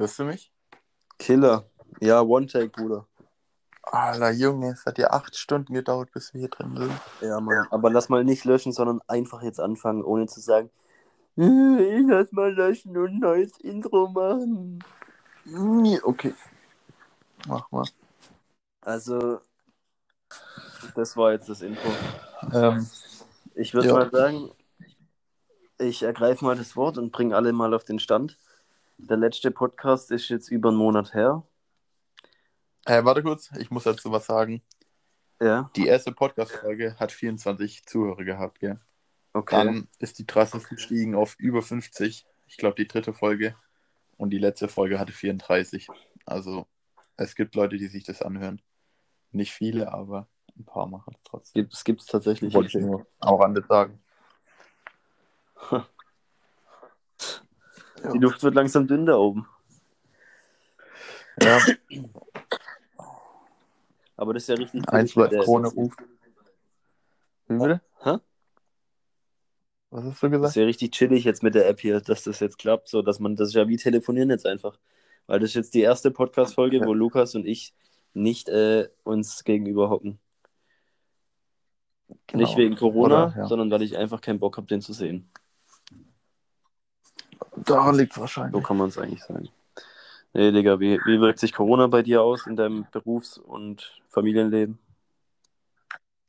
Hörst du mich? Killer. Ja, One-Take, Bruder. Alter Junge, es hat ja acht Stunden gedauert, bis wir hier drin sind. Ja, Mann. Aber lass mal nicht löschen, sondern einfach jetzt anfangen, ohne zu sagen, "Äh, ich lass mal löschen und ein neues Intro machen. Okay. Mach mal. Also, das war jetzt das Intro. Ähm, Ich würde Ja. mal sagen, ich ergreife mal das Wort und bringe alle mal auf den Stand. Der letzte Podcast ist jetzt über einen Monat her. äh, warte kurz, ich muss dazu was sagen. Ja, Die erste Podcast-Folge hat 24 Zuhörer gehabt, gell? okay. Dann ist die drastisch gestiegen auf über 50. Ich glaube, die dritte Folge. Und die letzte Folge hatte 34. Also, es gibt Leute, die sich das anhören. Nicht viele, aber ein paar machen es trotzdem. Es gibt es tatsächlich. Wollte ich nur auch an das sagen. Die Luft wird langsam dünn da oben. Ja, Aber das ist ja richtig. eins der- Krone ruft. Wie bitte? Hä? Was hast du Das ist gesagt? ja richtig chillig jetzt mit der App hier, dass das jetzt klappt, so dass man das ist ja wie telefonieren jetzt einfach. Weil das ist jetzt die erste Podcast-Folge, Ja. wo Lukas und ich nicht äh, uns gegenüber hocken. Nicht wegen Corona, Genau. Oder, ja. sondern weil ich einfach keinen Bock habe, den zu sehen. Da liegt es So wahrscheinlich. kann man es eigentlich sagen. Nee, Digga, wie, wie wirkt sich Corona bei dir aus in deinem Berufs- und Familienleben?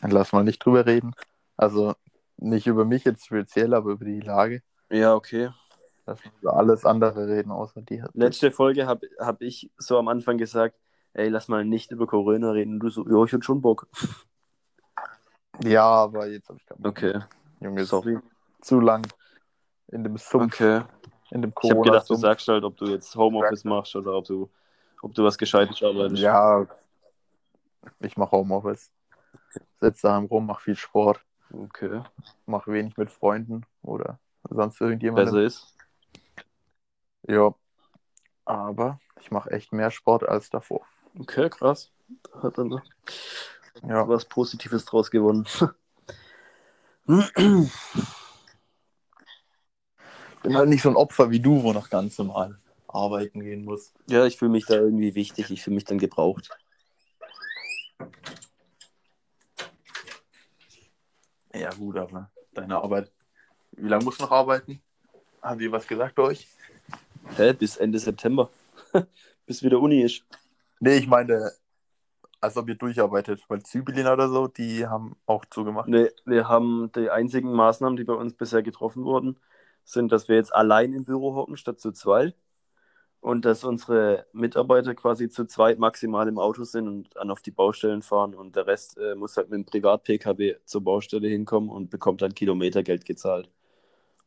Lass mal nicht drüber reden. Also nicht über mich jetzt speziell, aber über die Lage. Ja, okay. Lass mal über alles andere reden, außer die. Letzte Folge habe hab ich so am Anfang gesagt, ey, lass mal nicht über Corona reden. Du so, ja, ich hätte schon Bock. Ja, aber jetzt habe ich keinen Bock. Okay, Junge, sorry. zu lang in dem Sumpf, Okay. In dem Ich habe gedacht, du sagst halt, ob du jetzt Homeoffice machst oder ob du, ob du was Gescheites arbeitest. Ja, ich mache Homeoffice. Sitze daheim rum, mache viel Sport, Okay. mache wenig mit Freunden oder sonst irgendjemandem. Besser ist. Ja, aber ich mache echt mehr Sport als davor. Okay, krass. Hat dann Ja, was Positives draus gewonnen. bin halt nicht so ein Opfer wie du, wo noch ganz normal arbeiten gehen muss. ja, ich fühle mich da irgendwie wichtig. Ich fühle mich dann gebraucht. Ja, gut, aber deine Arbeit. Wie lange musst du noch arbeiten? Haben die was gesagt bei euch? Hä? Bis Ende September. Bis wieder Uni ist. Nee, ich meine, als ob ihr durcharbeitet, weil Zybelin oder so, die haben auch zugemacht. Nee, wir haben die einzigen Maßnahmen, die bei uns bisher getroffen wurden, sind, dass wir jetzt allein im Büro hocken statt zu zweit. Und dass unsere Mitarbeiter quasi zu zweit maximal im Auto sind und dann auf die Baustellen fahren. Und der Rest äh, muss halt mit dem Privat-PKW zur Baustelle hinkommen und bekommt dann Kilometergeld gezahlt.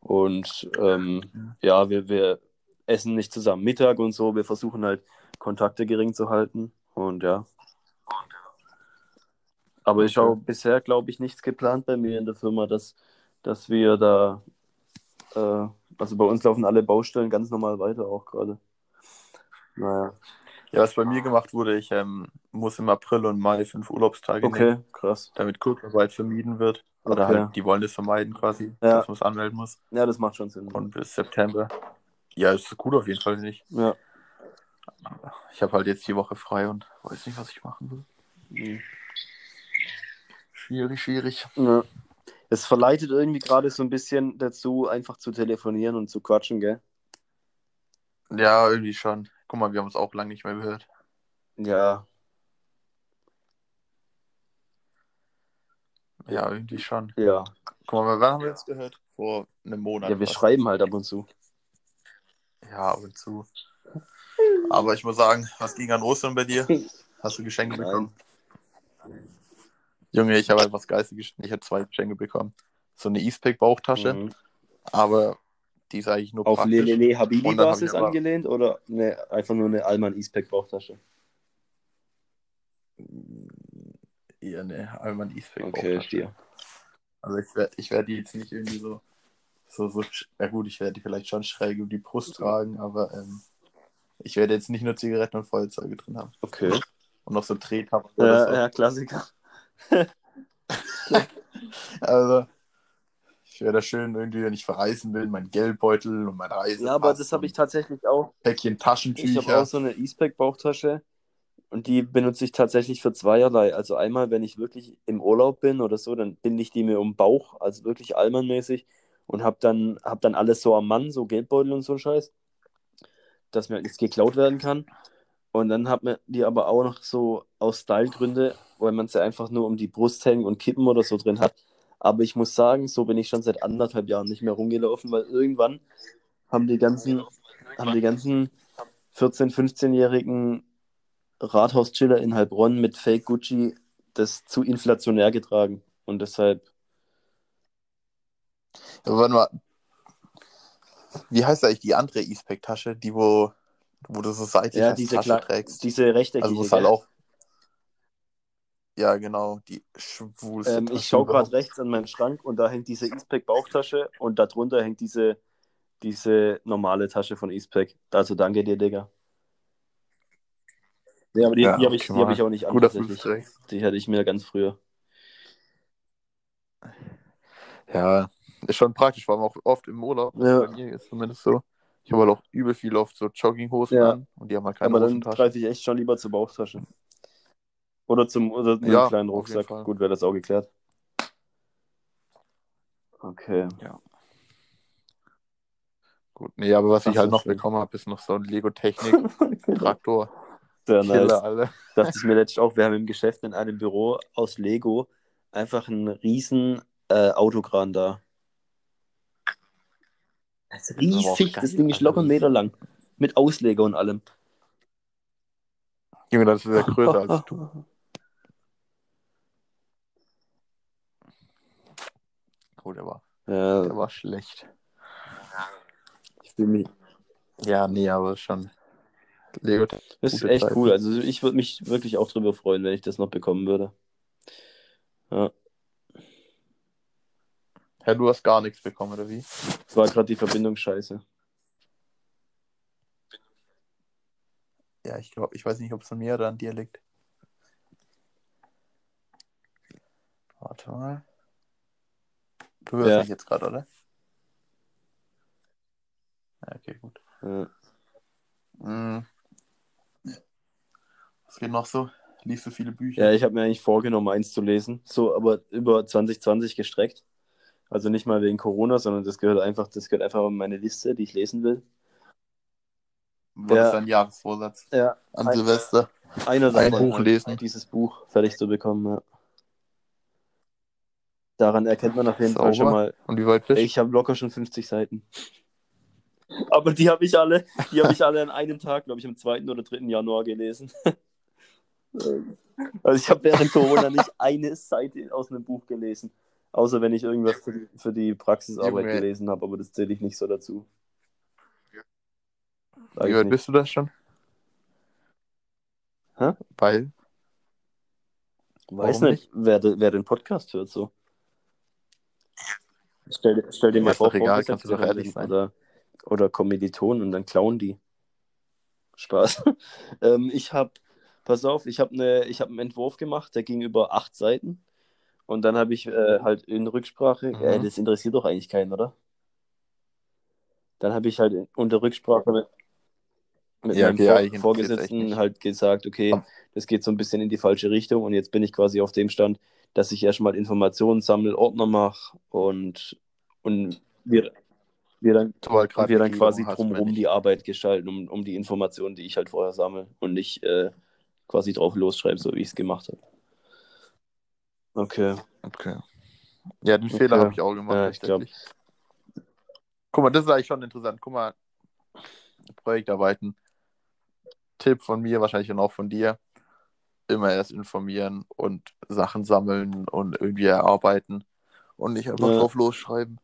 Und ähm, ja, wir, wir essen nicht zusammen Mittag und so, wir versuchen halt Kontakte gering zu halten. Und ja. Aber ich habe bisher, glaube ich, nichts geplant bei mir in der Firma, dass, dass wir da, äh, also bei uns laufen alle Baustellen ganz normal weiter auch gerade. Naja, Ja, was bei mir gemacht wurde, ich ähm, muss im April und Mai fünf Urlaubstage okay, nehmen, krass. damit Kurzarbeit vermieden wird. Oder Okay. halt, die wollen das vermeiden quasi, Ja. dass man es anmelden muss. Ja, das macht schon Sinn. Und bis September. Ja, ist gut auf jeden Fall nicht. Ja. Ich habe halt jetzt die Woche frei und weiß nicht, was ich machen will. Mhm. Schwierig, schwierig. ja. Es verleitet irgendwie gerade so ein bisschen dazu, einfach zu telefonieren und zu quatschen, gell? Ja, irgendwie schon. Guck mal, wir haben uns auch lange nicht mehr gehört. Ja, Ja, irgendwie schon. ja. Guck mal, wann haben wir jetzt gehört? Vor einem Monat. Ja, wir fast. schreiben halt ab und zu. Ja, ab und zu. Aber ich muss sagen, was ging an Ostern bei dir? Hast du Geschenke Nein. bekommen? Junge, ich habe halt was Geistiges geschenkt. Ich habe zwei Geschenke bekommen. So eine Eastpack-Bauchtasche, Mhm. aber die ist eigentlich nur Auf praktisch. Lelele dann hab Habibi-Basis angelehnt oder ne, einfach nur eine Alman Eastpack Bauchtasche? Eher eine Alman Eastpack Okay, dir. Also ich werde ich werd die jetzt nicht irgendwie so, so, so, ja gut, ich werde die vielleicht schon schräg um die Brust tragen, aber ähm, ich werde jetzt nicht nur Zigaretten und Feuerzeuge drin haben. Okay. Und noch so Drehtabak oder Ja, ja, Klassiker. So. Also, Ich wäre da schön irgendwie, wenn ich verreisen will, mein Geldbeutel und mein Reise. Ja, aber das habe ich tatsächlich auch. Päckchen Ich Taschentücher. habe auch so eine E-Spec-Bauchtasche und die benutze ich tatsächlich für zweierlei. Also einmal, wenn ich wirklich im Urlaub bin oder so, dann binde ich die mir um den Bauch, also wirklich Allmann-mäßig und habe dann, hab dann alles so am Mann, so Geldbeutel und so ein Scheiß, dass mir nichts geklaut werden kann. Und dann hat man die aber auch noch so aus Stylegründe, weil man sie einfach nur um die Brust hängen und kippen oder so drin hat. Aber ich muss sagen, so bin ich schon seit anderthalb Jahren nicht mehr rumgelaufen, weil irgendwann haben die ganzen, haben die ganzen 14-, 15-jährigen Rathauschiller in Heilbronn mit Fake Gucci das zu inflationär getragen. Und deshalb, Aber warte mal. Wie heißt eigentlich die andere E-Spec-Tasche, die wo, wo du so seitlich ja, diese, Tasche trägst? diese rechteckige. also wo es halt auch. Ja, genau, die schwulste ähm, Tasche ich schaue gerade rechts an meinen Schrank und da hängt diese E-Spec Bauchtasche und darunter hängt diese, diese normale Tasche von E-Spec. Also danke dir, Digga. Ja, aber die, Ja, die habe ich, die hab ich auch nicht an. Die hatte ich mir ganz früher. Ja, ist schon praktisch, vor allem auch oft im Urlaub. Ja. Bei mir ist zumindest so. Ich habe halt auch übel viel oft so Jogginghosen Ja. an und die haben halt keine aber dann greife ich echt schon lieber zur Bauchtasche. Oder zum oder Ja, einem kleinen Rucksack. Gut, wäre das auch geklärt. Okay. Gut, nee, aber was Das ich halt noch schön. bekommen habe, ist noch so ein Lego-Technik-Traktor. Sehr nice. alle. Dachte ich mir letztens auch, wir haben im Geschäft in einem Büro aus Lego einfach einen riesen äh, Autokran da. Das ist riesig, das Ding ist locker einen Meter lang. Mit Ausleger und allem. Junge, das ist ja größer als du. Oh, der war, Ja, der war schlecht. ich fühle mich. Ja, nee, aber schon. Lego Das ist echt Zeiten. cool. Also ich würde mich wirklich auch drüber freuen, wenn ich das noch bekommen würde. Ja. Ja, du hast gar nichts bekommen, oder wie? Es war gerade die Verbindung scheiße. Ja, ich glaube, ich weiß nicht, ob es an mir oder an dir liegt. Warte mal. Du hörst Ja. mich jetzt gerade, oder? Ja, okay, gut. Ja. Mhm. Was geht noch so? Liest du viele Bücher? Ja, ich habe mir eigentlich vorgenommen, eins zu lesen. So, aber über 2020 gestreckt. Also nicht mal wegen Corona, sondern das gehört einfach, das gehört einfach in meine Liste, die ich lesen will. Was Ja. ist dein Jahresvorsatz Ja. an Ein- Silvester? Einer Ein Buch lesen. dieses Buch fertig zu bekommen, ja. Daran erkennt man auf jeden Fall schon mal, Und wie weit bist du? ich habe locker schon 50 Seiten. Aber die habe ich alle, die habe ich alle an einem Tag, glaube ich, am 2. oder 3. Januar gelesen. Also ich habe während Corona nicht eine Seite aus einem Buch gelesen. Außer wenn ich irgendwas für die, für die Praxisarbeit Junge. gelesen habe, aber das zähle ich nicht so dazu. Sag Wie weit nicht. bist du das schon? Hä? Weil? Weiß Warum nicht, wer, de- wer den Podcast hört so. Stell, dir- stell dir mal vor, egal, kannst du doch ehrlich sein. Oder, oder Kommilitonen und dann klauen die. Spaß. ähm, ich habe, pass auf, ich habe ne, ich hab einen Entwurf gemacht, der ging über acht Seiten. Und dann habe ich äh, halt in Rücksprache, Mhm. äh, das interessiert doch eigentlich keinen, oder? Dann habe ich halt unter Rücksprache mit, mit Ja, meinem okay, Vor Vorgesetzten halt gesagt, okay, das geht so ein bisschen in die falsche Richtung und jetzt bin ich quasi auf dem Stand, dass ich erstmal Informationen sammle, Ordner mache und, und wir, wir dann, halt wir dann quasi drumherum die Arbeit gestalten, um, um die Informationen, die ich halt vorher sammle und nicht äh, quasi drauf losschreibe, so wie ich es gemacht habe. Okay. Okay. Ja, den Okay. Fehler habe ich auch gemacht. Ja, ich glaub-. Guck mal, das ist eigentlich schon interessant. Guck mal, Projektarbeiten. Tipp von mir, wahrscheinlich und auch von dir. Immer erst informieren und Sachen sammeln und irgendwie erarbeiten und nicht einfach Ja. drauf losschreiben.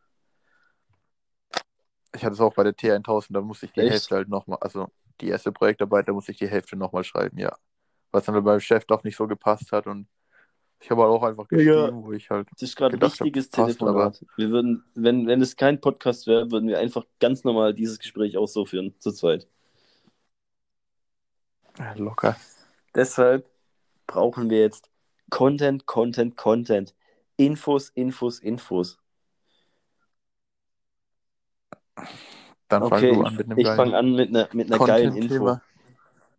Ich hatte es auch bei der T1000, da musste ich die Echt? Hälfte halt nochmal, also die erste Projektarbeit, da musste ich die Hälfte nochmal schreiben, ja. Was dann beim Chef doch nicht so gepasst hat und ich habe halt auch einfach geschrieben, wo ich halt Das ist gerade ein gedacht hab, wichtiges passt, Telefonat. Wir würden, wenn, wenn es kein Podcast wäre, würden wir einfach ganz normal dieses Gespräch auch so führen, zu zweit. Ja, locker. Deshalb brauchen wir jetzt Content, Content, Content. Infos, Infos, Infos. Dann fang Okay, du an mit einem ich fange an mit einer mit einer geilen Info.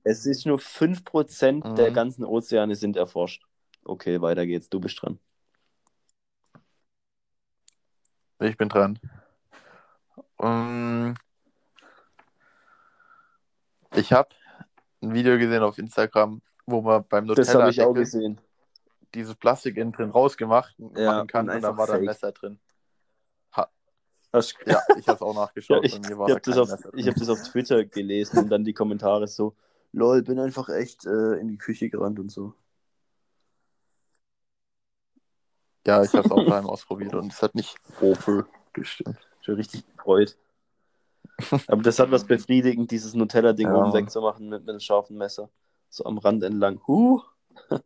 Es ist nur 5% Mhm. der ganzen Ozeane sind erforscht. Okay, weiter geht's. Du bist dran. Ich bin dran. Ähm, ich habe ein Video gesehen auf Instagram, wo man beim Das habe ich auch gesehen. dieses Plastik innen drin rausgemacht Ja, machen kann und und, dann einfach war da ein. Messer drin. Hast- Ja, ich habe es auch Ja, nachgeschaut. ich bei mir ich war da habe das, ich hab das auf Twitter gelesen und dann die Kommentare so, lol, bin einfach echt äh, in die Küche gerannt und so. Ja, ich habe es auch daheim ausprobiert und es hat nicht Opel. gestimmt. Schon richtig gefreut. Aber das hat was befriedigend, dieses Nutella-Ding Ja, oben wegzumachen mit, mit einem scharfen Messer. So am Rand entlang. Huh.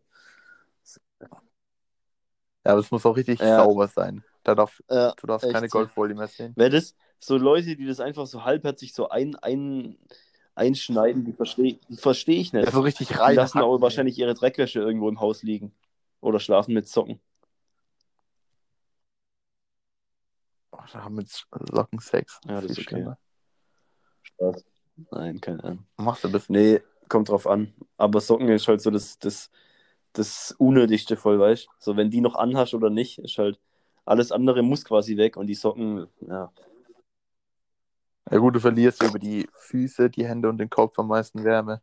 Ja, aber es muss auch richtig Ja. sauber sein. Da darf, Ja, du darfst echt keine so. Goldfolie mehr sehen. Wäre das so Leute, die das einfach so halbherzig so ein, ein, einschneiden, die verstehe die versteh ich nicht. Ja, so richtig Die rein. lassen aber wahrscheinlich ihre Dreckwäsche irgendwo im Haus liegen. Oder schlafen mit Socken. Oh, da haben mit Socken Sex. Ja, das ist okay. schlimmer. Spaß. Nein, keine Ahnung. Machst du das? Nee, kommt drauf an. Aber Socken ist halt so das, das, das Unnötigste voll, weißt? So, wenn die noch anhast oder nicht, ist halt alles andere muss quasi weg und die Socken, ja. Ja gut, du verlierst über die Füße, die Hände und den Kopf am meisten Wärme.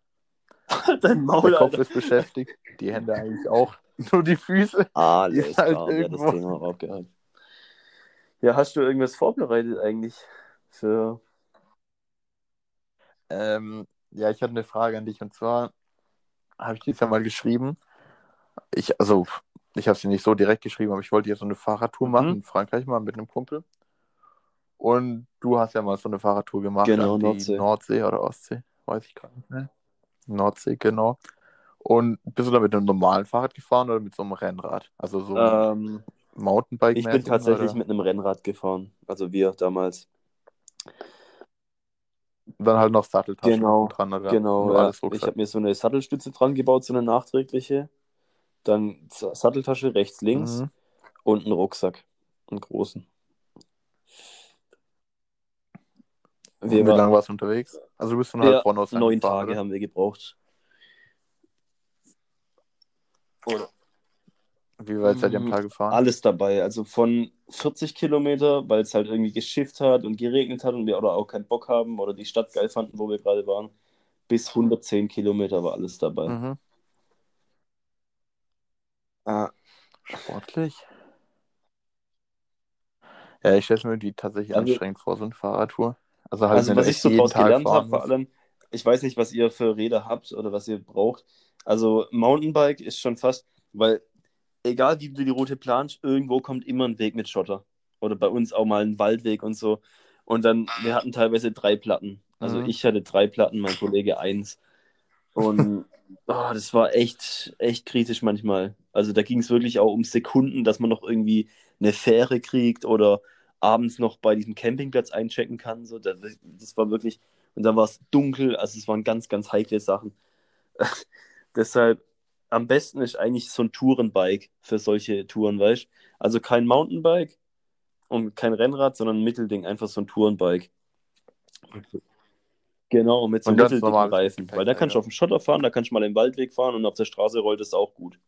Dein Maul, Der Kopf Alter. ist beschäftigt, die Hände eigentlich auch. Nur die Füße. Alles ist halt klar, das irgendwo- Thema auch gehabt. Ja, hast du irgendwas vorbereitet eigentlich für. Ähm, ja, ich hatte eine Frage an dich und zwar habe ich dies ja mal geschrieben. Ich, also, ich habe sie nicht so direkt geschrieben, aber ich wollte ja so eine Fahrradtour Mhm. machen in Frankreich mal mit einem Kumpel. Und du hast ja mal so eine Fahrradtour gemacht Genau, Nordsee. Nordsee oder Ostsee, weiß ich gerade nicht mehr. Nordsee, genau. Und bist du da mit einem normalen Fahrrad gefahren oder mit so einem Rennrad? Also so Ähm, Mountainbike ich bin tatsächlich mit einem Rennrad gefahren. Also wir damals. Dann halt noch Satteltaschen Genau, dran oder Genau, ja. Ich habe mir so eine Sattelstütze dran gebaut, so eine nachträgliche. Dann Satteltasche rechts, links Mhm. und einen Rucksack. Einen großen. Wie war- lange warst du unterwegs? Also du bist von Ja, Heilbronn aus neun Tage oder? haben wir gebraucht. Oder Wie weit seid ihr am Mhm. Tag gefahren? alles dabei. Also von 40 Kilometer, weil es halt irgendwie geschifft hat und geregnet hat und wir oder auch keinen Bock haben oder die Stadt geil fanden, wo wir gerade waren, bis 110 Kilometer war alles dabei. Mhm. Ah, Sportlich. Ja, ich stelle es mir irgendwie tatsächlich Also- anstrengend vor, so eine Fahrradtour. Also halt, Also was ich so gelernt fahren habe, vor allem, ich weiß nicht, was ihr für Räder habt oder was ihr braucht. Also Mountainbike ist schon fast, weil egal wie du die Route planst, irgendwo kommt immer ein Weg mit Schotter. Oder bei uns auch mal ein Waldweg und so. Und dann, wir hatten teilweise drei Platten. Also Mhm. ich hatte drei Platten, mein Kollege eins. Und oh, das war echt, echt kritisch manchmal. Also da ging es wirklich auch um Sekunden, dass man noch irgendwie eine Fähre kriegt oder abends noch bei diesem Campingplatz einchecken kann. So, das, das war wirklich, und dann war es dunkel, also es waren ganz, ganz heikle Sachen. Deshalb am besten ist eigentlich so ein Tourenbike für solche Touren, weißt Also kein Mountainbike und kein Rennrad, sondern ein Mittelding, einfach so ein Tourenbike. Genau, mit so einem mitteldicken Reifen. Weil da kannst du Gepäckträger. auf dem Schotter fahren, da kannst du mal im Waldweg fahren und auf der Straße rollt es auch gut.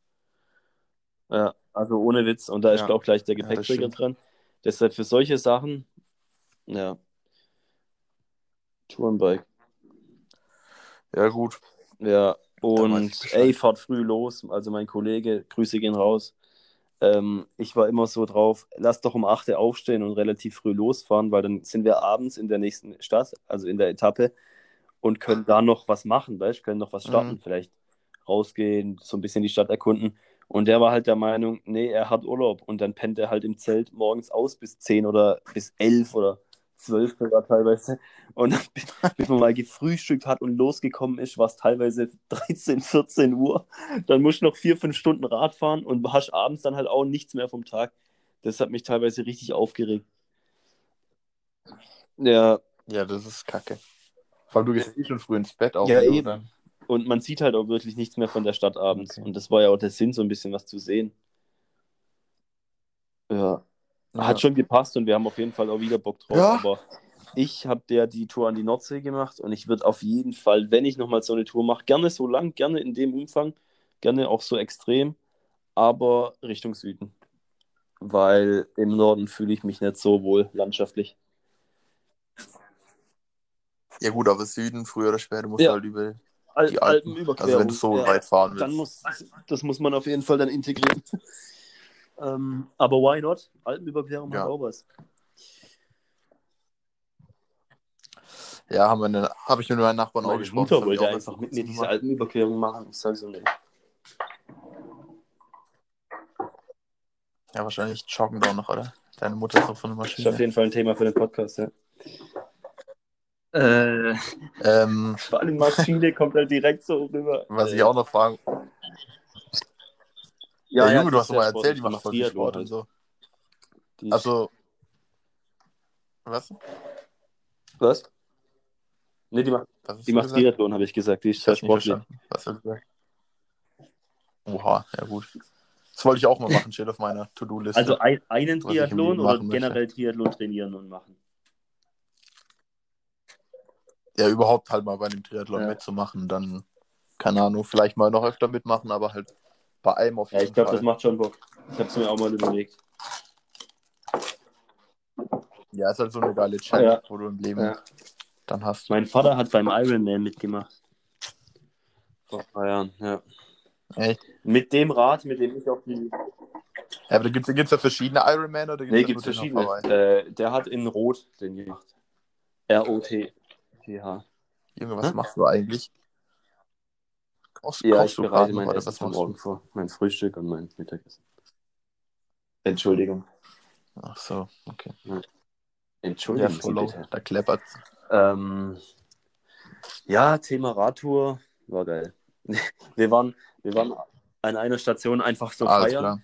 Ja, also ohne Witz. Und da ist Ja. auch gleich der Ja, Gepäckträger stimmt. dran. Deshalb für solche Sachen, ja. Tourenbike. Ja, gut. Ja, und ey, fahrt früh los. Also mein Kollege, Grüße gehen raus. Ähm, ich war immer so drauf, lass doch um 8 Uhr aufstehen und relativ früh losfahren, weil dann sind wir abends in der nächsten Stadt, also in der Etappe, und können da noch was machen, weißt können noch was starten, Mhm. vielleicht rausgehen, so ein bisschen die Stadt erkunden. Und der war halt der Meinung, nee, er hat Urlaub und dann pennt er halt im Zelt morgens aus bis 10 oder bis 11 oder 12 sogar teilweise. Und bis man mal gefrühstückt hat und losgekommen ist, war es teilweise 13, 14 Uhr. Dann musst du noch vier, fünf Stunden Rad fahren und hast abends dann halt auch nichts mehr vom Tag. Das hat mich teilweise richtig aufgeregt. Ja, Ja, das ist kacke. Vor allem, du gehst eh schon früh ins Bett auch. Ja, oder? eben. und man sieht halt auch wirklich nichts mehr von der Stadt abends. Okay. Und das war ja auch der Sinn, so ein bisschen was zu sehen. Ja, Ja. hat schon gepasst und wir haben auf jeden Fall auch wieder Bock drauf. Ja. Aber ich habe der die Tour an die Nordsee gemacht und ich würde auf jeden Fall, wenn ich nochmal so eine Tour mache, gerne so lang, gerne in dem Umfang, gerne auch so extrem, aber Richtung Süden. Weil im Norden fühle ich mich nicht so wohl landschaftlich. Ja gut, aber Süden, früher oder später, musst Ja. halt über Al die Alpen. Alpenüberquerung. Also wenn du so ja. weit fahren willst. Dann muss, das muss man auf jeden Fall dann integrieren. Ähm, aber why not? Alpenüberquerung Ja. hat auch was. ja, haben wir habe ich mit meinen Nachbarn auch Meine gesprochen. Mutter wollte auch einfach mit mir diese gemacht. Alpenüberquerung machen. Ich sage so, nee. Ja, wahrscheinlich joggen da auch noch, oder? Deine Mutter ist auch von der Das ist auf Maschine. jeden Fall ein Thema für den Podcast, ja. Äh, Ähm, vor allem Maschine kommt halt direkt so rüber. was ich auch noch fragen. Ja, Junge, die du hast doch mal erzählt, die macht voll viel Sport und so. Die Also. Was? was? Nee, die macht, die macht gesagt? Triathlon, habe ich gesagt. Die ist sehr sportlich. Was hast du gesagt? Oha, ja gut. Das wollte ich auch mal machen, steht auf meiner To-Do-Liste. Also ein, einen Triathlon oder machen möchte. generell Triathlon trainieren und machen? ja, überhaupt halt mal bei dem Triathlon Ja. mitzumachen, dann, keine Ahnung, vielleicht mal noch öfter mitmachen, aber halt bei einem auf Ja, jeden ich glaube, Fall. das macht schon Bock. Ich habe es mir auch mal überlegt. Ja, ist halt so eine geile Challenge, Ja. wo du im Leben Ja. dann hast. Mein Vater hat beim Ironman mitgemacht. Vor ein paar Jahren, ja. Echt? Mit dem Rad, mit dem ich auch die. Ja, aber da gibt es ja verschiedene Ironman oder gibt's Nee, ja gibt es verschiedene. auf? Äh, der hat in Rot den gemacht. R-O-T-T-H. Junge, was Hä? machst du eigentlich? Kochst, Ja, ich du gerade mein oder was machst morgen vor. Mein Frühstück und mein Mittagessen. Entschuldigung. Ach so, okay. Ja, Entschuldigung, Sie follow, bitte. da kleppert's. Ähm, ja, Thema Radtour war geil. Wir waren, wir waren an einer Station einfach so Alles feiern.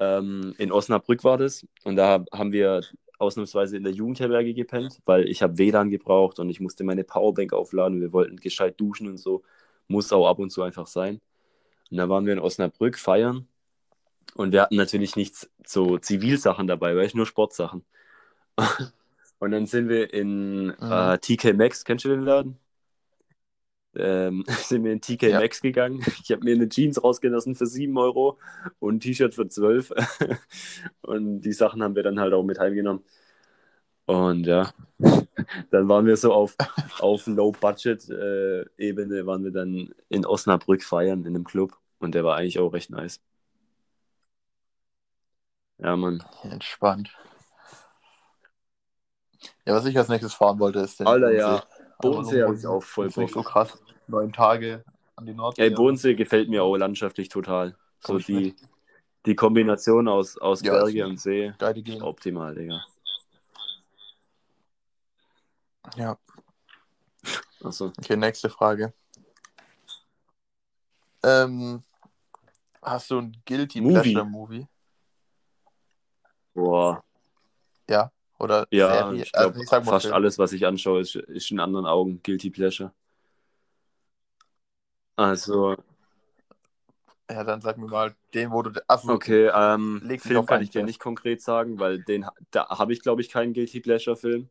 Ähm, in Osnabrück war das. Und da haben wir ausnahmsweise in der Jugendherberge gepennt, weil ich habe WLAN gebraucht und ich musste meine Powerbank aufladen. Wir wollten gescheit duschen und so. Muss auch ab und zu einfach sein. Und da waren wir in Osnabrück feiern. Und wir hatten natürlich nichts so Zivilsachen dabei, weil ich nur Sportsachen. und dann sind wir in Mhm. äh, TK Maxx, kennst du den Laden? Ähm, sind wir in TK Ja. Maxx gegangen. Ich habe mir eine Jeans rausgelassen für 7 Euro und ein T-Shirt für 12. und die Sachen haben wir dann halt auch mit heimgenommen. Und ja, dann waren wir so auf, auf Low-Budget-Ebene, waren wir dann in Osnabrück feiern in einem Club. Und der war eigentlich auch recht nice. Ja, Mann. Entspannt. Ja, was ich als nächstes fahren wollte, ist der Alter, ja. Bodensee. Habe ich auch voll ist nicht so Bock. krass. Neun Tage an die Nordsee. Ey, Bodensee gefällt mir auch landschaftlich total. So Komm ich die, die Kombination aus, aus Ja, Berge und See. Optimal, Digga. Ja. Achso. Okay, nächste Frage. Ähm, hast du ein Guilty Movie. Pleasure Movie? Boah. Ja. Oder Ja, Serie? ich glaube, Also, ich fast Film. alles, was ich anschaue, ist, ist in anderen Augen Guilty Pleasure. Also, Ja, dann sag mir mal den, wo du. Also, okay, ähm, Film kann ich dir nicht konkret sagen, weil den, da habe ich, glaube ich, keinen Guilty Pleasure-Film.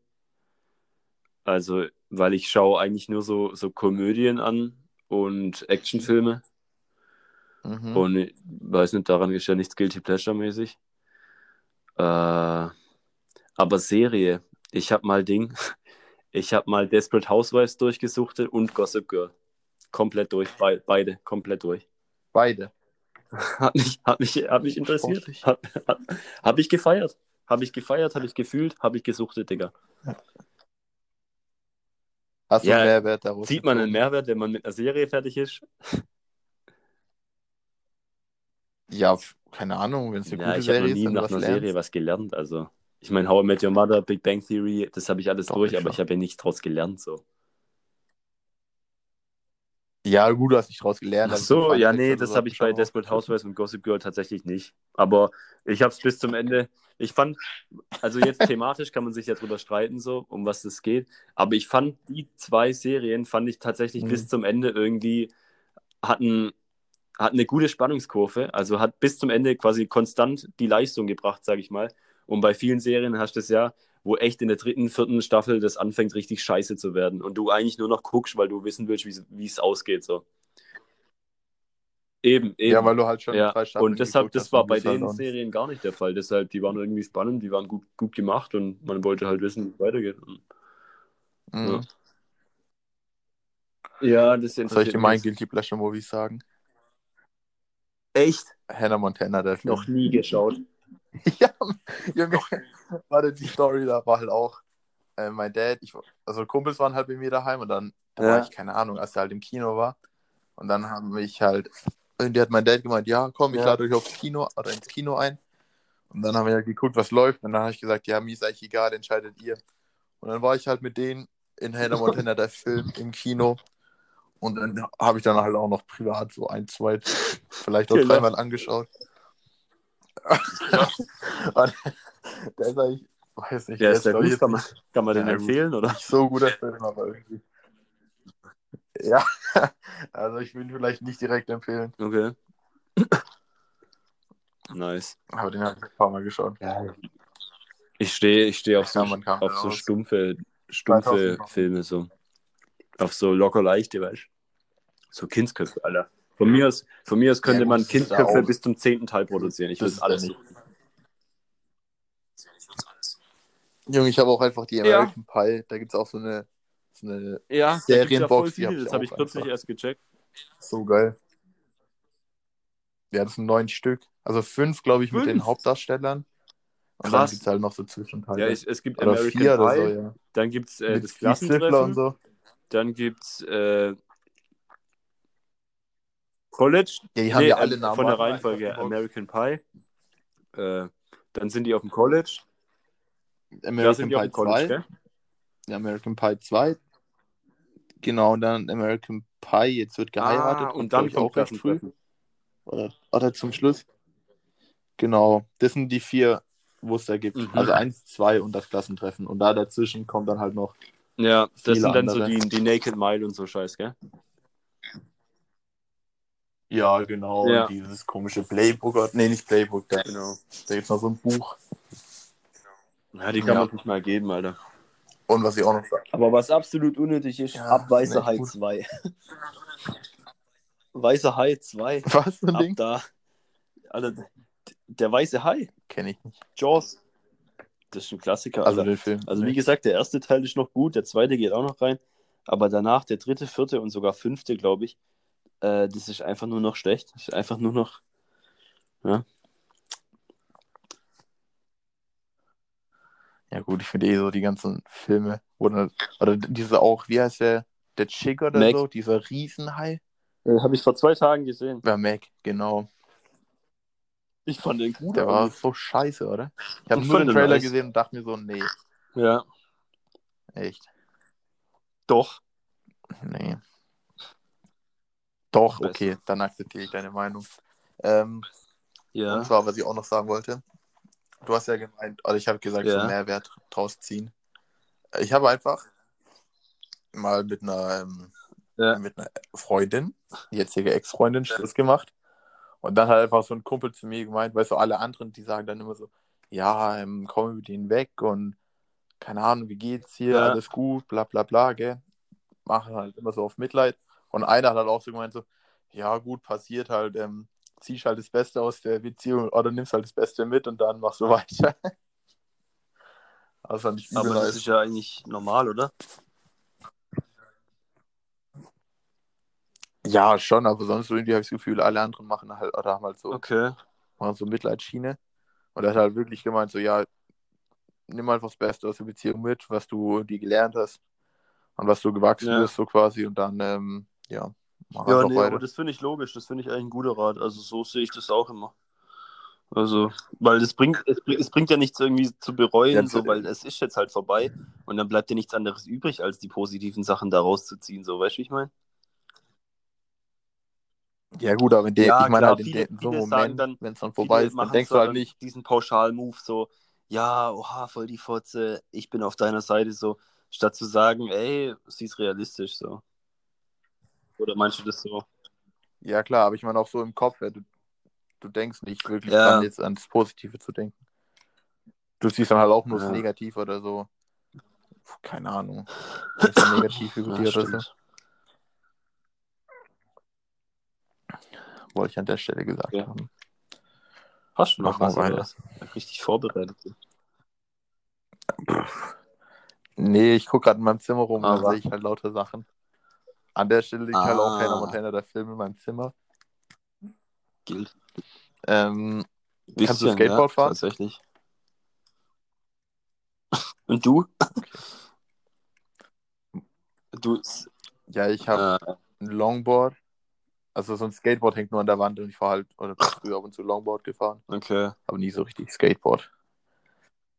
Also, weil ich schaue eigentlich nur so, so Komödien an und Actionfilme. Mhm. Und ich weiß nicht, daran ist ja nichts Guilty Pleasure-mäßig. Äh, aber Serie, ich habe mal Ding, ich habe mal Desperate Housewives durchgesuchtet und Gossip Girl. Komplett durch, be beide, komplett durch. Beide. Hat mich, hat mich, hat mich interessiert. Hat, hat, hab ich gefeiert. Habe ich gefeiert, habe ich gefühlt, habe ich gesuchtet, Digga. Hast du Ja, einen Mehrwert daraus? Sieht man einen? Mehrwert, wenn man mit einer Serie fertig ist? Ja, keine Ahnung, wenn es eine Ja, gute ich habe noch Serie nie ist, nach einer lernst. Serie was gelernt. Also, ich meine, How I Met Your Mother, Big Bang Theory, das habe ich alles Doch, durch, ich aber ich habe ja nichts draus gelernt. So. Ja, gut, du hast nicht draus gelernt. Ach also so, ja, nee, oder das habe ich bei Desperate. Housewives und Gossip Girl tatsächlich nicht. Aber ich habe es bis zum Ende. Ich fand, also jetzt thematisch kann man sich ja drüber streiten, so, um was es geht. Aber ich fand die zwei Serien, fand ich tatsächlich Mhm. bis zum Ende irgendwie, hatten, hatten eine gute Spannungskurve. Also hat bis zum Ende quasi konstant die Leistung gebracht, sage ich mal. Und bei vielen Serien hast du das ja, wo echt in der dritten, vierten Staffel das anfängt, richtig scheiße zu werden. Und du eigentlich nur noch guckst, weil du wissen willst, wie es ausgeht. So. Eben, eben. Ja, weil du halt schon Ja, drei Staffeln und deshalb, das war bei den Serien gar nicht der Fall. Deshalb, die waren irgendwie spannend, die waren gut, gut gemacht und man wollte halt wissen, wie es weitergeht. Und, Mhm. ja, das Soll ich dir mein mich. Guilty Pleasure Movies sagen? Echt? Hannah Montana, der. Noch nie geschaut. ja, Junge, warte, die Story da war halt auch, äh, mein Dad, ich, also Kumpels waren halt bei mir daheim und dann da Ja. war ich, keine Ahnung, als er halt im Kino war. Und dann haben mich halt, irgendwie hat mein Dad gemeint, ja, komm, ich Ja. lade euch aufs Kino oder ins Kino ein. Und dann haben wir halt geguckt, was läuft. Und dann habe ich gesagt, ja, mir ist eigentlich egal, entscheidet ihr. Und dann war ich halt mit denen in Hannah Montana, der Film, im Kino. Und dann habe ich dann halt auch noch privat so ein, zwei, vielleicht auch Genau. dreimal angeschaut. Und der ist eigentlich, weiß nicht, Der ist sehr glaub ich, gut. Kann man, kann man den Ja, gut. empfehlen, oder? nicht so guter Film, aber irgendwie. Ja, also ich will ihn vielleicht nicht direkt empfehlen, Okay. nice. aber den habe ich ein paar Mal geschaut. Ich stehe ich steh auf so, Ja, auf so stumpfe, stumpfe 2000. Filme, so. Auf so locker leichte, weißt du? So Kindsköpfe, Alter. Von mir aus, von mir aus könnte Ja, man ja auch- bis zum zehnten Teil produzieren. Ich will Das das ist alles ja nicht. Junge, ich habe auch einfach die Ja. American Pie, da gibt es auch so eine, so eine Ja, Serienbox, ich das habe ich kürzlich erst gecheckt. so geil. Ja, das sind neun Stück. Also fünf, glaube ich, mit Fünf? den Hauptdarstellern. Und dann Krass. gibt es halt noch so Zwischenteile. Ja, es, es gibt oder American vier Pie, oder so, ja. dann gibt es äh, mit das Klassentreffen, und so. dann gibt es äh, College, Ja, die haben Nee, ja alle ähm, Namen. von der Reihenfolge American Pie. Äh, dann sind die auf dem College. American Pie dem College, 2. gell? American Pie 2. Genau, und dann American Pie, jetzt wird geheiratet. Ah, kommt, und dann ich, auch kommt recht früh. Oder, oder zum Schluss. Genau, das sind die vier, wo es da gibt. Mhm. Also eins, zwei und das Klassentreffen. Und da dazwischen kommt dann halt noch. Ja, das sind dann so andere. die, die Naked Mile und so Scheiß, gell? Ja, genau. Ja. Dieses komische Playbook. Nee, nicht Playbook. Da, Genau. da gibt es noch so ein Buch. Ja, die kann Ja. man sich mal geben, Alter. Und was ich auch noch sage. Aber was absolut unnötig ist, Ja, ab Weiße nee, Hai gut. 2. Weiße Hai 2. Was für ein Ab Ding? da. Alter, der Weiße Hai. Kenne ich nicht. Jaws. Das ist ein Klassiker. Also Alter. den Film. Also Nee. wie gesagt, der erste Teil ist noch gut, der zweite geht auch noch rein, aber danach der dritte, vierte und sogar fünfte, glaube ich, äh, das ist einfach nur noch schlecht. Das ist einfach nur noch, ja. Ja gut, ich finde eh so die ganzen Filme, oder, oder diese auch, wie heißt der, der Chick oder Mac. so, dieser Riesenhai? Äh, Habe ich vor zwei Tagen gesehen. Ja, Mac, genau. Ich fand den gut. Der war so scheiße, oder? Ich habe nur den den Trailer nice. gesehen und dachte mir so, nee, Ja, echt, doch. nee. Doch, Besser. okay, dann akzeptiere ich deine Meinung. Ähm, Ja. Und zwar, was ich auch noch sagen wollte. Du hast ja gemeint, oder ich habe gesagt, Ja. so Mehrwert draus ziehen. Ich habe einfach mal mit einer, ähm, Ja. mit einer Freundin, jetzige Ex-Freundin, Schluss gemacht. Und dann hat einfach so ein Kumpel zu mir gemeint, weißt du, alle anderen, die sagen dann immer so, ja, ähm, komm mit denen weg und keine Ahnung, wie geht's hier, Ja. alles gut, bla bla bla, gell. Machen halt immer so auf Mitleid. Und einer hat halt auch so gemeint, so, ja gut, passiert halt, ähm, ziehst halt das Beste aus der Beziehung oder nimmst halt das Beste mit und dann machst du weiter. Ich übel Aber das ist ja eigentlich normal, oder? Ja, schon, aber sonst irgendwie habe ich das Gefühl, alle anderen machen halt, oder haben halt so, Okay. machen so Mitleidsschiene. Und er hat halt wirklich gemeint, so, ja, nimm einfach das Beste aus der Beziehung mit, was du die gelernt hast und was du gewachsen Ja. bist, so quasi, und dann, ähm, ja, Ja, nee, weiter. aber das finde ich logisch. Das finde ich eigentlich ein guter Rat. Also so sehe ich das auch immer. Also, weil das bringt, es, bringt- es bringt ja nichts irgendwie zu bereuen, Ja, so, weil es ist jetzt halt vorbei und dann bleibt dir nichts anderes übrig, als die positiven Sachen daraus zu ziehen. So, weißt du, wie ich meine? Ja, gut, aber in dem, Ja, ich meine halt in viele- dem so Moment, wenn es dann vorbei ist, dann denkst du halt nicht, diesen Pauschal-Move, so, ja, oha, voll die Fotze, ich bin auf deiner Seite, so, statt zu sagen, ey, sie ist realistisch, so. Oder meinst du das so? ja klar, aber ich meine auch so im Kopf, ja, du, du denkst nicht wirklich Ja. dran, jetzt ans Positive zu denken. Du siehst dann halt auch nur das Ja. Negativ oder so. Keine Ahnung. Einfach negativ über Ja, die oder so. Wollte ich an der Stelle gesagt Ja. haben. Hast du noch Mach mal was oder weiter. was? Richtig vorbereitet. Nee, ich gucke gerade in meinem Zimmer rum dann Aber- sehe ich halt lauter Sachen. An der Stelle liegt halt auch Ah. Hannah Montana, der Film in meinem Zimmer. Gilt. Ähm, Kannst du Bisschen, Skateboard ja, fahren? Tatsächlich. Und du? Du, ja, ich habe äh, ein Longboard. Also so ein Skateboard hängt nur an der Wand und ich fahre halt, oder früher ab und zu Longboard gefahren, okay. aber nie so richtig Skateboard.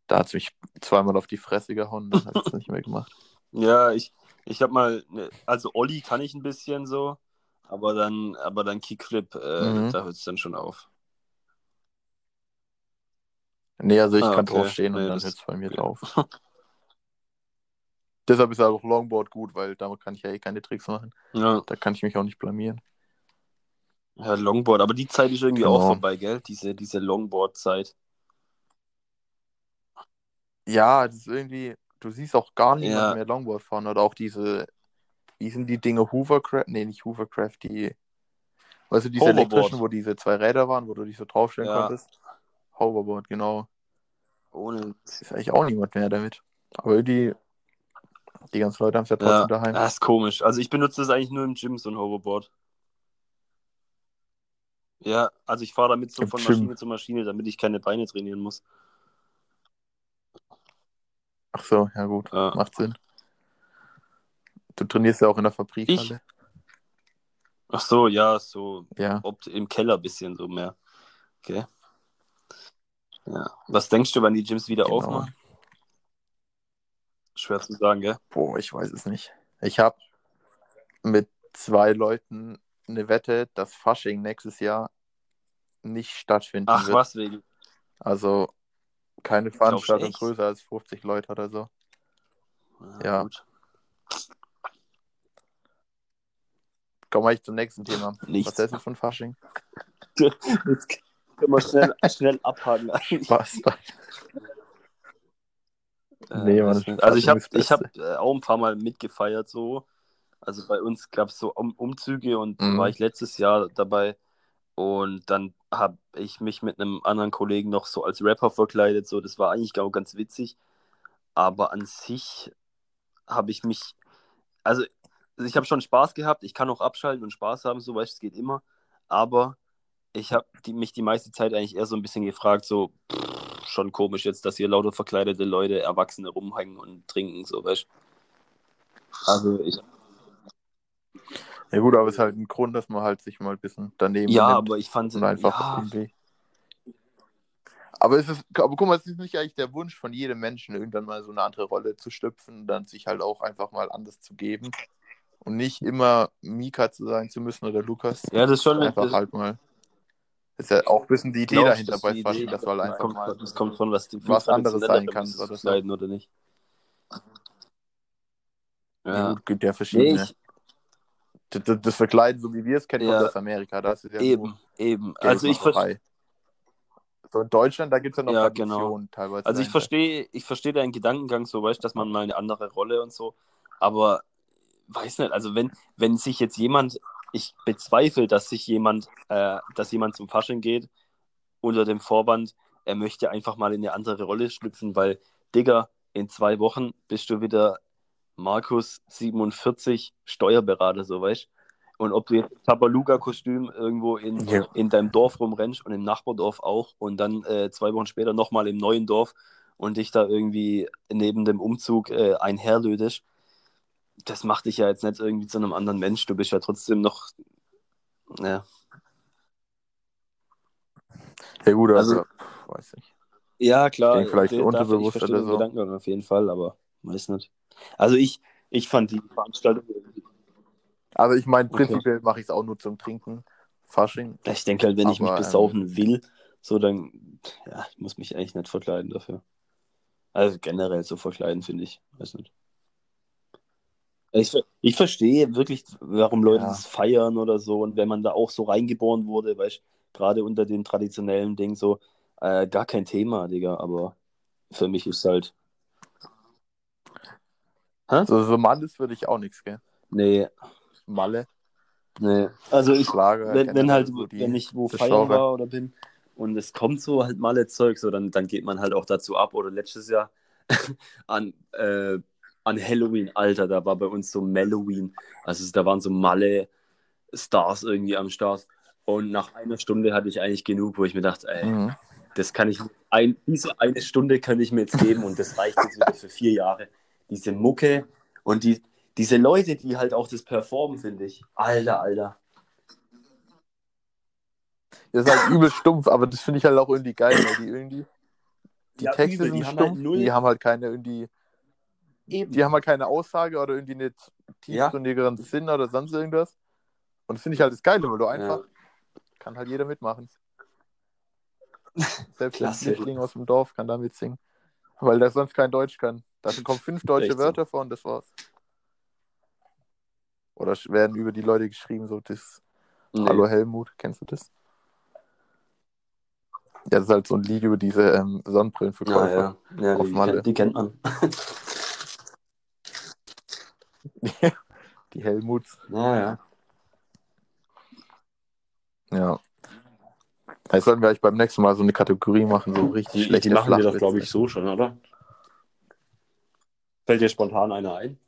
Da hat es mich zweimal auf die Fresse gehauen, dann hat es nicht mehr gemacht. Ja, ich, ich habe mal, ne, also Olli kann ich ein bisschen so, aber dann, aber dann Kickflip, äh, Mhm. da hört es dann schon auf. Nee, also ich Ah, kann okay. drauf stehen und Nee, dann hört es bei mir okay. drauf. Deshalb ist auch Longboard gut, weil damit kann ich ja eh keine Tricks machen. Ja, Da kann ich mich auch nicht blamieren. ja, Longboard, aber die Zeit ist irgendwie Genau. auch vorbei, gell? Diese, diese Longboard-Zeit. Ja, das ist irgendwie, du siehst auch gar niemand Ja. mehr Longboard fahren oder auch diese, wie sind die Dinge Hoovercraft? Nee, nicht Hoovercraft, die, weißt du, diese Hoverboard. elektrischen, wo diese zwei Räder waren, wo du dich so draufstellen Ja. konntest. Hoverboard, genau. Ohne. Ist eigentlich auch niemand mehr damit. Aber irgendwie, die ganzen Leute haben es ja trotzdem Ja, daheim. das ist komisch. Also ich benutze das eigentlich nur im Gym, so ein Hoverboard. Ja, also ich fahre damit so Im von Gym. Maschine zu Maschine, damit ich keine Beine trainieren muss. Ach so, ja gut, Ja. macht Sinn. Du trainierst ja auch in der Fabrikhalle. Ach so, ja, so Ja. ob im Keller ein bisschen so mehr. Okay. Ja. Was denkst du, wann die Gyms wieder Genau. aufmachen? Schwer zu sagen, gell? Boah, ich weiß es nicht. Ich habe mit zwei Leuten eine Wette, dass Fasching nächstes Jahr nicht stattfinden Ach wird. was, wegen. Also keine Veranstaltung größer als 50 Leute oder so. Ah, Ja. Gut. Kommen wir eigentlich zum nächsten Thema. Nichts. Was hältst du von Fasching? Das können wir schnell, schnell abhaken. Was? Äh, Nee, weiß nicht. also ich habe ich hab, äh, auch ein paar Mal mitgefeiert so. Also bei uns gab es so um Umzüge und da Mhm. war ich letztes Jahr dabei. Und dann habe ich mich mit einem anderen Kollegen noch so als Rapper verkleidet. So, das war eigentlich auch ganz witzig. Aber an sich habe ich mich, also ich habe schon Spaß gehabt. Ich kann auch abschalten und Spaß haben, so weißt es geht immer. Aber ich habe mich die meiste Zeit eigentlich eher so ein bisschen gefragt, so pff, schon komisch jetzt, dass hier lauter verkleidete Leute, Erwachsene rumhängen und trinken, so weißt. Also ich, Ja gut, aber es ist halt ein Grund, dass man halt sich mal ein bisschen daneben ja, nimmt aber ich fand und einfach ja, irgendwie. Aber es ist, aber guck mal, es ist nicht eigentlich der Wunsch von jedem Menschen, irgendwann mal so eine andere Rolle zu schlüpfen dann sich halt auch einfach mal anders zu geben. Und nicht immer Mika zu sein zu müssen oder Lukas. ja, das ist schon einfach halt mal. Ist ja auch ein bisschen die Idee glaub dahinter bei Idee, dass du halt einfach kommt, mal. das kommt von was, was anderes sein ist, oder so. Oder nicht. Ja. Ja, gut, gibt ja nee, verschiedene. ich, das, das- Verkleiden, so wie wir es kennen, Ja. kommt aus Amerika. Das ist ja eben, eben. Also ich, ver Geldmacherei. So in Deutschland, da gibt es ja noch Ja, Traditionen teilweise. Also ich verstehe, ich verstehe deinen Gedankengang so, weißt, dass man mal eine andere Rolle und so, aber weiß nicht, also wenn, wenn sich jetzt jemand, ich bezweifle, dass sich jemand, äh, dass jemand zum Fasching geht unter dem Vorwand, er möchte einfach mal in eine andere Rolle schlüpfen, weil, Digga, in zwei Wochen bist du wieder Markus 47 Steuerberater, so weißt und ob du jetzt Tabaluga-Kostüm irgendwo in, Ja. in deinem Dorf rumrennst und im Nachbardorf auch und dann äh, zwei Wochen später nochmal im neuen Dorf und dich da irgendwie neben dem Umzug äh, einherlödest, das macht dich ja jetzt nicht irgendwie zu einem anderen Mensch. Du bist ja trotzdem noch. Ja, Ja gut, also, Also- weiß nicht. ja klar. Ich denke vielleicht unterbewusst ich oder so. Gedankengang auf jeden Fall, aber weiß nicht. Also ich, ich fand die Veranstaltung. Also ich meine, Okay. prinzipiell mache ich es auch nur zum Trinken. Fasching. Ich denke halt, wenn ich mich Aber, ähm, besaufen will, so dann, ja, ich muss mich eigentlich nicht verkleiden dafür. Also generell so verkleiden, finde ich. Weiß nicht. Ich, ich verstehe wirklich, warum Leute Ja. das feiern oder so. Und wenn man da auch so reingeboren wurde, weißt gerade unter den traditionellen Dingen so, äh, gar kein Thema, Digga. Aber Für mich ist halt. So, so Malles würde ich auch nichts, gell? Nee, Malle, nee. Also ich, Schlager. wenn, wenn halt, so die- wenn ich wo feiern Genre. war oder bin und es kommt so halt mal Zeug, so dann, dann geht man halt auch dazu ab. Oder letztes Jahr an, äh, an Halloween, Alter, da war bei uns so Halloween. Also da waren so Malle Stars irgendwie am Start. Und nach einer Stunde hatte ich eigentlich genug, wo ich mir dachte, ey, Mhm. das kann ich, ein, diese eine Stunde kann ich mir jetzt geben und das reicht jetzt wirklich für vier Jahre. Diese Mucke und die, diese Leute, die halt auch das performen, finde ich. Alter, Alter. Das ist halt übel stumpf, aber das finde ich halt auch irgendwie geil, weil die irgendwie. Die Ja, Texte die haben halt stumpf, null- die haben halt keine irgendwie. Eben. Die haben halt keine Aussage oder irgendwie einen Ja. tiefgründigeren Sinn oder sonst irgendwas. Und das finde ich halt das Geile, weil du einfach. Kann halt jeder mitmachen. Selbst der. Flüchtling aus dem Dorf kann da mitsingen. Weil der sonst kein Deutsch kann. Dafür kommen fünf deutsche Echt so. Wörter vor und das war's. Oder werden über die Leute geschrieben, so das Nee. Hallo Helmut, kennst du das? Ja, das ist halt so ein Lied über diese ähm, Ja, Sonnenbrillenverkäufer. ja. ja Auf die, Malle. kennt, die kennt man. Die Helmuts. Ja, ja. Ja. Jetzt sollten wir eigentlich beim nächsten Mal so eine Kategorie machen, so richtig Die, schlechte die machen wir doch, Flachwitze. glaube ich, so schon, oder? Fällt dir spontan einer ein?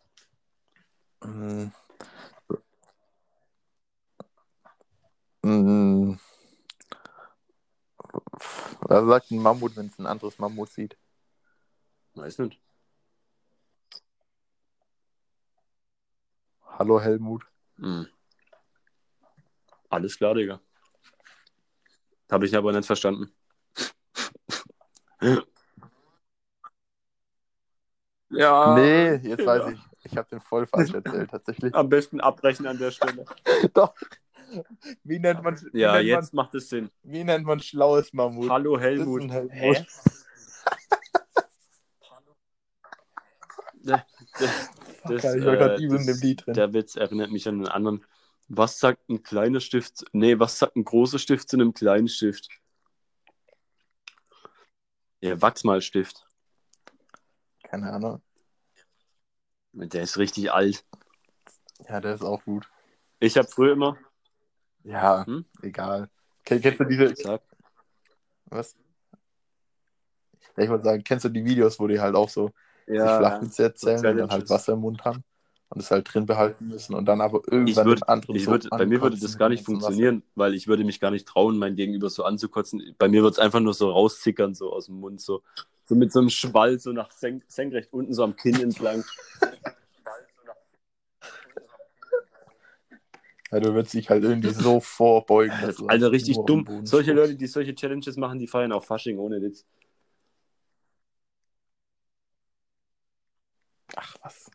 Mm. Mm. Was sagt ein Mammut, wenn es ein anderes Mammut sieht? Weiß nicht. Hallo Helmut. Hm. Alles klar, Digga. Habe ich aber nicht verstanden. ja. nee, jetzt ja. weiß ich. Ich habe den voll falsch erzählt, tatsächlich. Am besten abbrechen an der Stelle. Doch. Wie nennt man, wie Ja, nennt jetzt macht es Sinn. Man, wie nennt man schlaues Mammut? Hallo Das Helmut. ein Hä? Helmut. Das, das, Geil, ich war gerade äh, übel in dem das- Lied drin. Der Witz erinnert mich an einen anderen. Was sagt ein kleiner Stift? Nee, was sagt ein großer Stift zu einem kleinen Stift? Ja, Wachsmalstift. Keine Ahnung. Der ist richtig alt. Ja, der ist auch gut. Ich habe früher immer. Ja, Hm? egal. Ken- Kennst du diese, Sag, was? Ja, ich wollte sagen, kennst du die Videos, wo die halt auch so sich ja, Flachwitze erzählen So und dann halt. Wasser im Mund haben und es halt drin behalten müssen und dann aber irgendwann würd, anderen ich so würd, bei mir würde das gar nicht dem Wasser. funktionieren, weil ich würde mich gar nicht trauen, mein Gegenüber so anzukotzen. Bei mir wird es einfach nur so rauszickern, so aus dem Mund, so, so mit so einem Schwall, so nach senk senkrecht unten, so am Kinn entlang. Ja, du würdest dich halt irgendwie so vorbeugen. Alter, halt richtig dumm. Solche. Leute, die solche Challenges machen, die feiern auch Fasching ohne Witz. Ach was.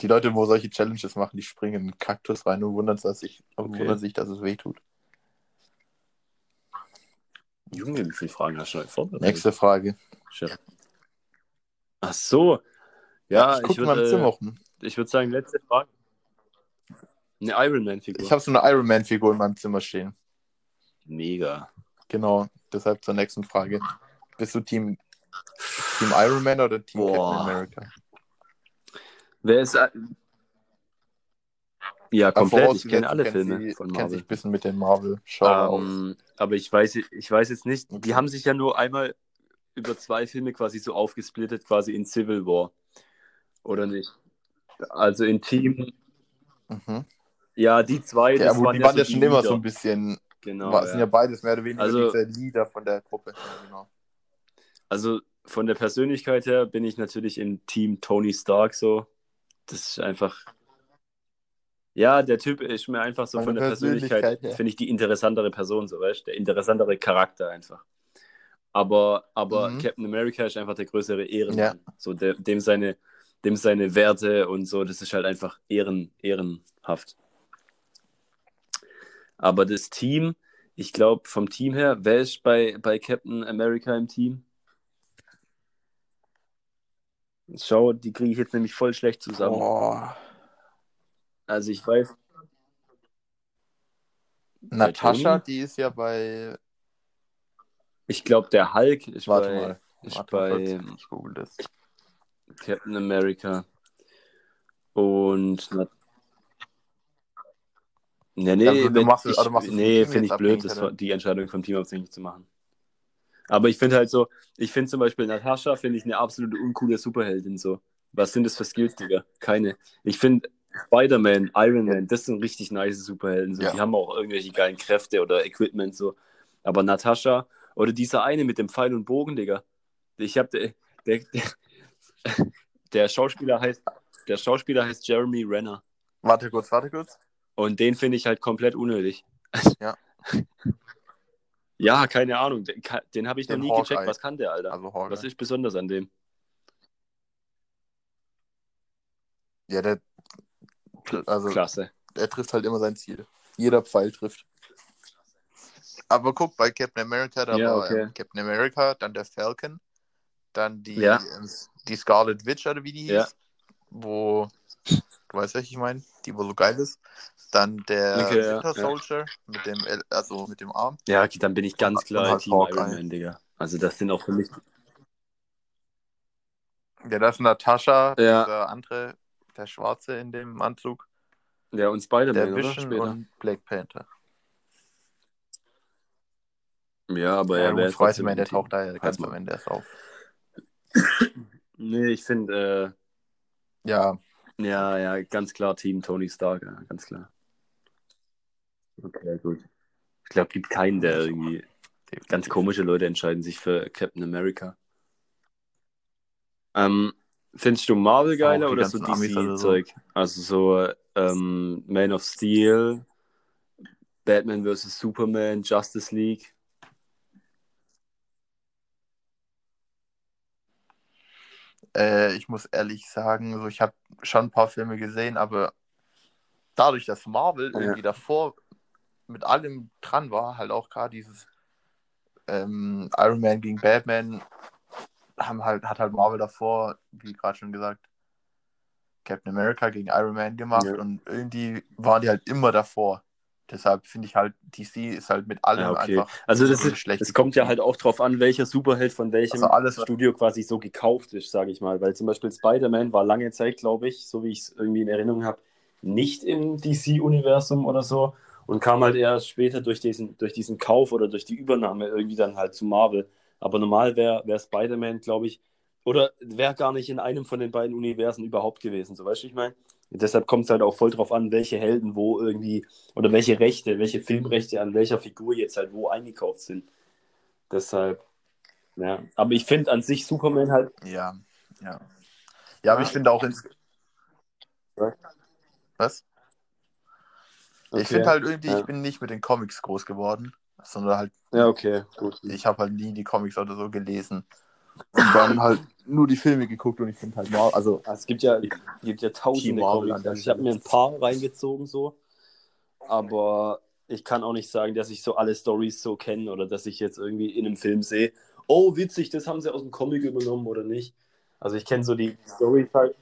Die Leute, wo solche Challenges machen, die springen in einen Kaktus rein und wundern, sich, Okay. wundern sich, dass es weh tut. Junge, wie viele Fragen hast du heute vorbereitet? Nächste Frage. Chef. Ach so. Ja, ich ich, würde Zimmer äh, würd sagen, letzte Frage. Eine Ironman-Figur. Ich habe so eine Iron Man-Figur in meinem Zimmer stehen. Mega. Genau, deshalb zur nächsten Frage. Bist du Team, Team Iron Man oder Team Boah. Captain America? Wer ist. äh, Ja, komplett. Ich kenne alle Filme die- von Marvel. dich ein bisschen mit den Marvel-Genre aus. Ähm, aber ich weiß, ich weiß jetzt nicht, die haben sich ja nur einmal über zwei Filme quasi so aufgesplittet, quasi in Civil War. Oder nicht? Also in Team. Mhm. Ja, die zwei, Ja, das aber waren die ja waren ja schon immer so ein bisschen, Genau. war, sind ja Ja. beides mehr oder weniger Also- diese Leader von der Gruppe. Ja, genau. Also von der Persönlichkeit her bin ich natürlich im Team Tony Stark so. Das ist einfach. Ja, der Typ ist mir einfach so Von von der Persönlichkeit, Persönlichkeit finde ich die interessantere Person, so weißt der interessantere Charakter einfach. Aber, aber Mhm. Captain America ist einfach der größere Ehrenmann. Ja. So der, dem, seine, dem seine Werte und so, das ist halt einfach ehren, ehrenhaft. Aber das Team, ich glaube, vom Team her, wer ist bei, bei Captain America im Team? Schau, die kriege ich jetzt nämlich voll schlecht zusammen. Boah. Also ich weiß, Natascha, die ist ja bei. Ich glaube, der Hulk ist Warte bei. mal. ist Warte mal bei kurz, ich google das. Captain America. Und. na- Nee, nee, Also, du machst ich, also machst nee finde ich blöd, das, die Entscheidung vom Team abhängig zu machen. Aber ich finde halt so, ich finde zum Beispiel Natascha, finde ich eine absolute uncoole Superheldin so. Was sind das für Skills, Digga? Keine. Ich finde Spider-Man, Iron Man, das sind richtig nice Superhelden. So. Ja. Die haben auch irgendwelche geilen Kräfte oder Equipment so. Aber Natascha oder dieser eine mit dem Pfeil und Bogen, Digga. Ich hab der, der, der, der Schauspieler heißt der Schauspieler heißt Jeremy Renner Warte kurz, warte kurz. und den finde ich halt komplett unnötig. Ja. Ja, keine Ahnung. Den, den habe ich noch Den nie Hawkeye. gecheckt. Was kann der, Alter? Also. Was ist besonders an dem? Ja, der, also, Klasse. er trifft halt immer sein Ziel. Jeder Pfeil trifft. Aber guck, bei Captain America, da Ja, war okay. Captain America, dann der Falcon, dann die, Ja. ähm, die Scarlet Witch, oder wie die hieß, Ja. wo, du weißt, welche ich meine, die wo so geil ist. Dann der Okay, Winter. Soldier mit dem, also mit dem Arm. Ja, okay, dann bin ich ganz klar halt Team Hawkeye. Iron Man, Digga. Also das sind auch für mich. Ja, das ist Natascha, dieser andere, der Schwarze in dem Anzug, Ja, und Spider-Man, der oder? Vision Später. und Black Panther. Ja, aber Ja, er wäre Spider-Man, der taucht da ja ganz mal. am Ende erst auf. Nee, ich finde, Ja, äh, ja, ja, ganz klar Team Tony Stark, ja, ganz klar. Okay, gut. Ich glaube, gibt keinen, der irgendwie. Ganz komische Leute entscheiden sich für Captain America. Ähm, findest du Marvel geiler so oder so. DC-Zeug? Also so ähm, Man of Steel, Batman vs. Superman, Justice League. Äh, ich muss ehrlich sagen, so, ich habe schon ein paar Filme gesehen, aber dadurch, dass Marvel Ja. irgendwie davor mit allem dran war, halt auch gerade dieses ähm, Iron Man gegen Batman, haben halt, hat halt Marvel davor, wie gerade schon gesagt, Captain America gegen Iron Man gemacht Ja. und irgendwie waren die halt immer davor. Deshalb finde ich halt, DC ist halt mit allem Ja, okay. einfach Also das ist, schlecht. es kommt ja halt auch drauf an, welcher Superheld von welchem Also Studio quasi so gekauft ist, sage ich mal. Weil zum Beispiel Spider-Man war lange Zeit, glaube ich, so wie ich es irgendwie in Erinnerung habe, nicht im DC-Universum oder so und kam halt erst später durch diesen, durch diesen Kauf oder durch die Übernahme irgendwie dann halt zu Marvel. Aber normal wäre wär Spider-Man, glaube ich, oder wäre gar nicht in einem von den beiden Universen überhaupt gewesen, so weißt du, ich meine? Deshalb kommt es halt auch voll drauf an, welche Helden wo irgendwie oder welche Rechte, welche Filmrechte an welcher Figur jetzt halt wo eingekauft sind. Deshalb, ja. Aber ich finde an sich Superman halt. Ja, ja. Ja, aber ich finde auch ins. Was? Okay. Ich finde halt irgendwie, Ja. ich bin nicht mit den Comics groß geworden, sondern halt, Ja, okay, gut. ich habe halt nie die Comics oder so gelesen. Und dann halt nur die Filme geguckt und ich finde halt Marvel, also Es gibt ja, gibt ja tausende Marvel ich habe mir ein paar reingezogen so, aber ich kann auch nicht sagen, dass ich so alle Stories so kenne oder dass ich jetzt irgendwie in einem Film sehe, oh witzig, das haben sie aus dem Comic übernommen oder nicht. Also ich kenne so die Stories halt,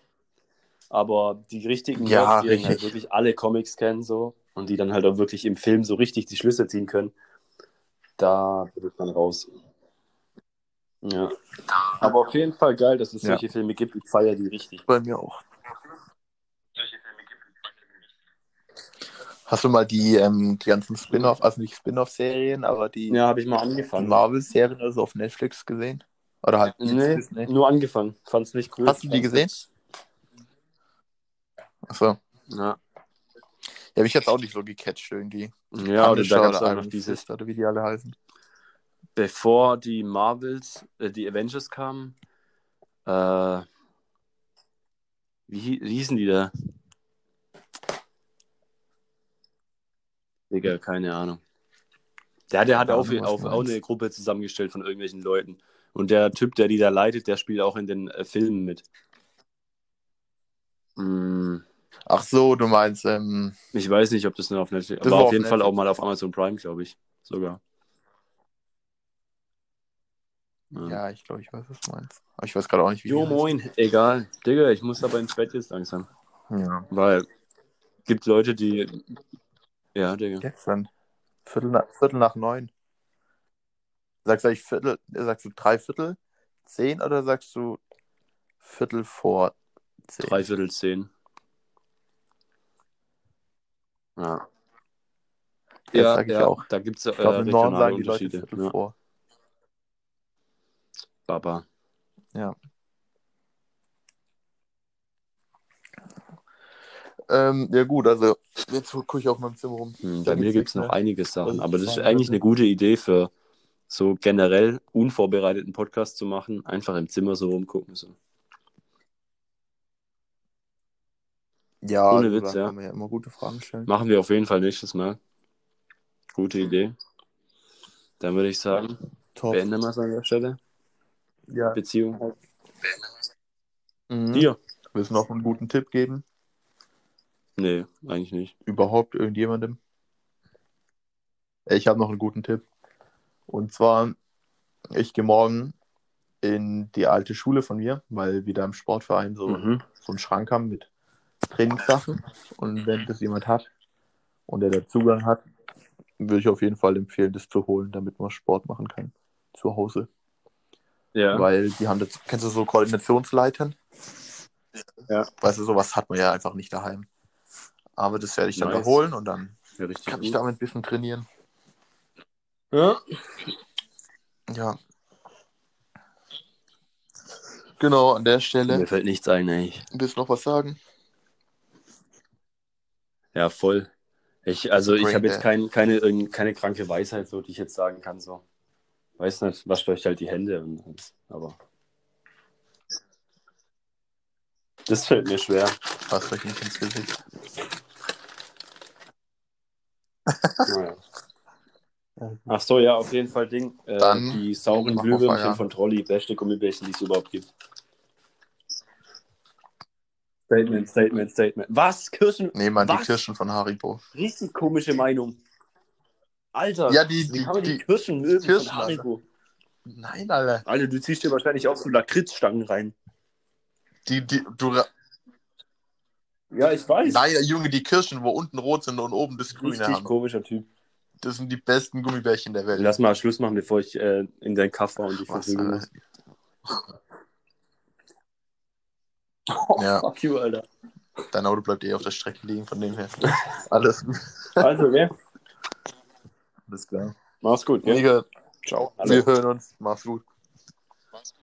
aber die richtigen Ja, Leute, die halt richtig. wirklich alle Comics kennen so und die dann halt auch wirklich im Film so richtig die Schlüsse ziehen können, da bin ich dann raus. Ja. Aber auf jeden Fall geil, dass es Ja. solche Filme gibt. Ich feiere die richtig. bei mir auch. Hast du mal die, ähm, die ganzen Spin-off, also nicht Spin-off-Serien, aber die, Ja, habe ich mal angefangen. Marvel-Serien also auf Netflix gesehen? Oder halt Nee, Disney? nur angefangen. Fand's nicht cool. Hast du die gesehen? Achso. Ja. Ja, mich jetzt auch nicht so gecatcht irgendwie. Ja, oder da Punisher gab es oder auch noch dieses, oder wie die alle heißen. Bevor die Marvels, äh, die Avengers kamen, äh, wie, hie- wie hießen die da? Digga, keine Ahnung. Der, der hat auch, auch meinst. eine Gruppe zusammengestellt von irgendwelchen Leuten. Und der Typ, der die da leitet, der spielt auch in den äh, Filmen mit. Mm, Ach so, du meinst, ähm, ich weiß nicht, ob das nur auf Netflix, Das aber war auf jeden Fall Netflix. auch mal auf Amazon Prime, glaube ich. Sogar. Ja. ja, ich glaube, ich weiß, was du meinst. Aber ich weiß gerade auch nicht, wie Jo, die heißt. moin. Egal. Digga, ich muss aber ins Bett jetzt langsam. Ja. Weil gibt Leute, die. Ja, Digga. Gestern. Viertel nach, Viertel nach neun. Sagst du eigentlich Viertel, sagst du drei Viertel, 10 oder sagst du Viertel vor 10? Dreiviertel zehn. Ja. Das ja, sag ich ja, auch. da gibt es äh, glaube, im Norden sagen die Leute. Viertel Ja. vor. Baba. Ja. Ähm, ja gut, also jetzt gucke ich auf meinem Zimmer rum. Hm, bei mir gibt's gibt es noch einige Sachen, ich aber das ist eigentlich eine gute Idee für so generell unvorbereiteten Podcast zu machen. Einfach im Zimmer so rumgucken. So. Ja, Ohne also Witz, ja. ja immer gute Fragen stellen. Machen wir auf jeden Fall nächstes Mal. Gute Idee. Dann würde ich sagen, Top. beenden wir es an der Stelle. Ja. Beziehung. Mhm. Dir? Willst du noch einen guten Tipp geben? Nee, eigentlich nicht. Überhaupt irgendjemandem? Ich habe noch einen guten Tipp. Und zwar, ich gehe morgen in die alte Schule von mir, weil wir da im Sportverein so, Mhm. so einen Schrank haben mit Trainingssachen. Und wenn das jemand hat und der da Zugang hat, würde ich auf jeden Fall empfehlen, das zu holen, damit man Sport machen kann. Zu Hause. Ja. Weil die haben das, kennst du so Koordinationsleitern? Ja. Weißt du, sowas hat man ja einfach nicht daheim. Aber das werde ich dann Nice. da holen und dann ja richtig kann ich gut. damit ein bisschen trainieren. Ja. Ja. Genau, an der Stelle. Mir fällt nichts ein, ey. Willst du noch was sagen? Ja, voll. Ich, also ich habe jetzt kein, keine, irgend- keine kranke Weisheit, so, die ich jetzt sagen kann. So. Weiß nicht, wascht euch halt die Hände. Und, aber. Das fällt mir schwer. Passt euch nicht ins Gesicht. Naja. Ach so, ja, auf jeden Fall Ding. Äh, die sauren Glühwürmchen von Trolli, beste Gummibärchen, die es überhaupt gibt. Statement, Statement, Statement. Was? Kirschen? Nee, man, die? Kirschen von Haribo. Richtig komische Meinung. Alter, Ja, die- die- die, die Kirschen mögen Kirschen, von Haribo? Nein, Alter. Alter, du ziehst dir wahrscheinlich auch so Lakritzstangen rein. Die, die, du, Ja, ich weiß. nein, Junge, die Kirschen, wo unten rot sind und oben das Grüne Richtig haben. komischer Typ. Das sind die besten Gummibärchen der Welt. Lass mal Schluss machen, bevor ich äh, in deinen Kaff war und dich verprügeln Alter? muss. Ja. Fuck you, Alter. Dein Auto bleibt eh auf der Strecke liegen, von dem her. Alles, Also, wer? Alles klar. Mach's gut. Gell? Ciao. Alle. Wir hören uns. Mach's gut.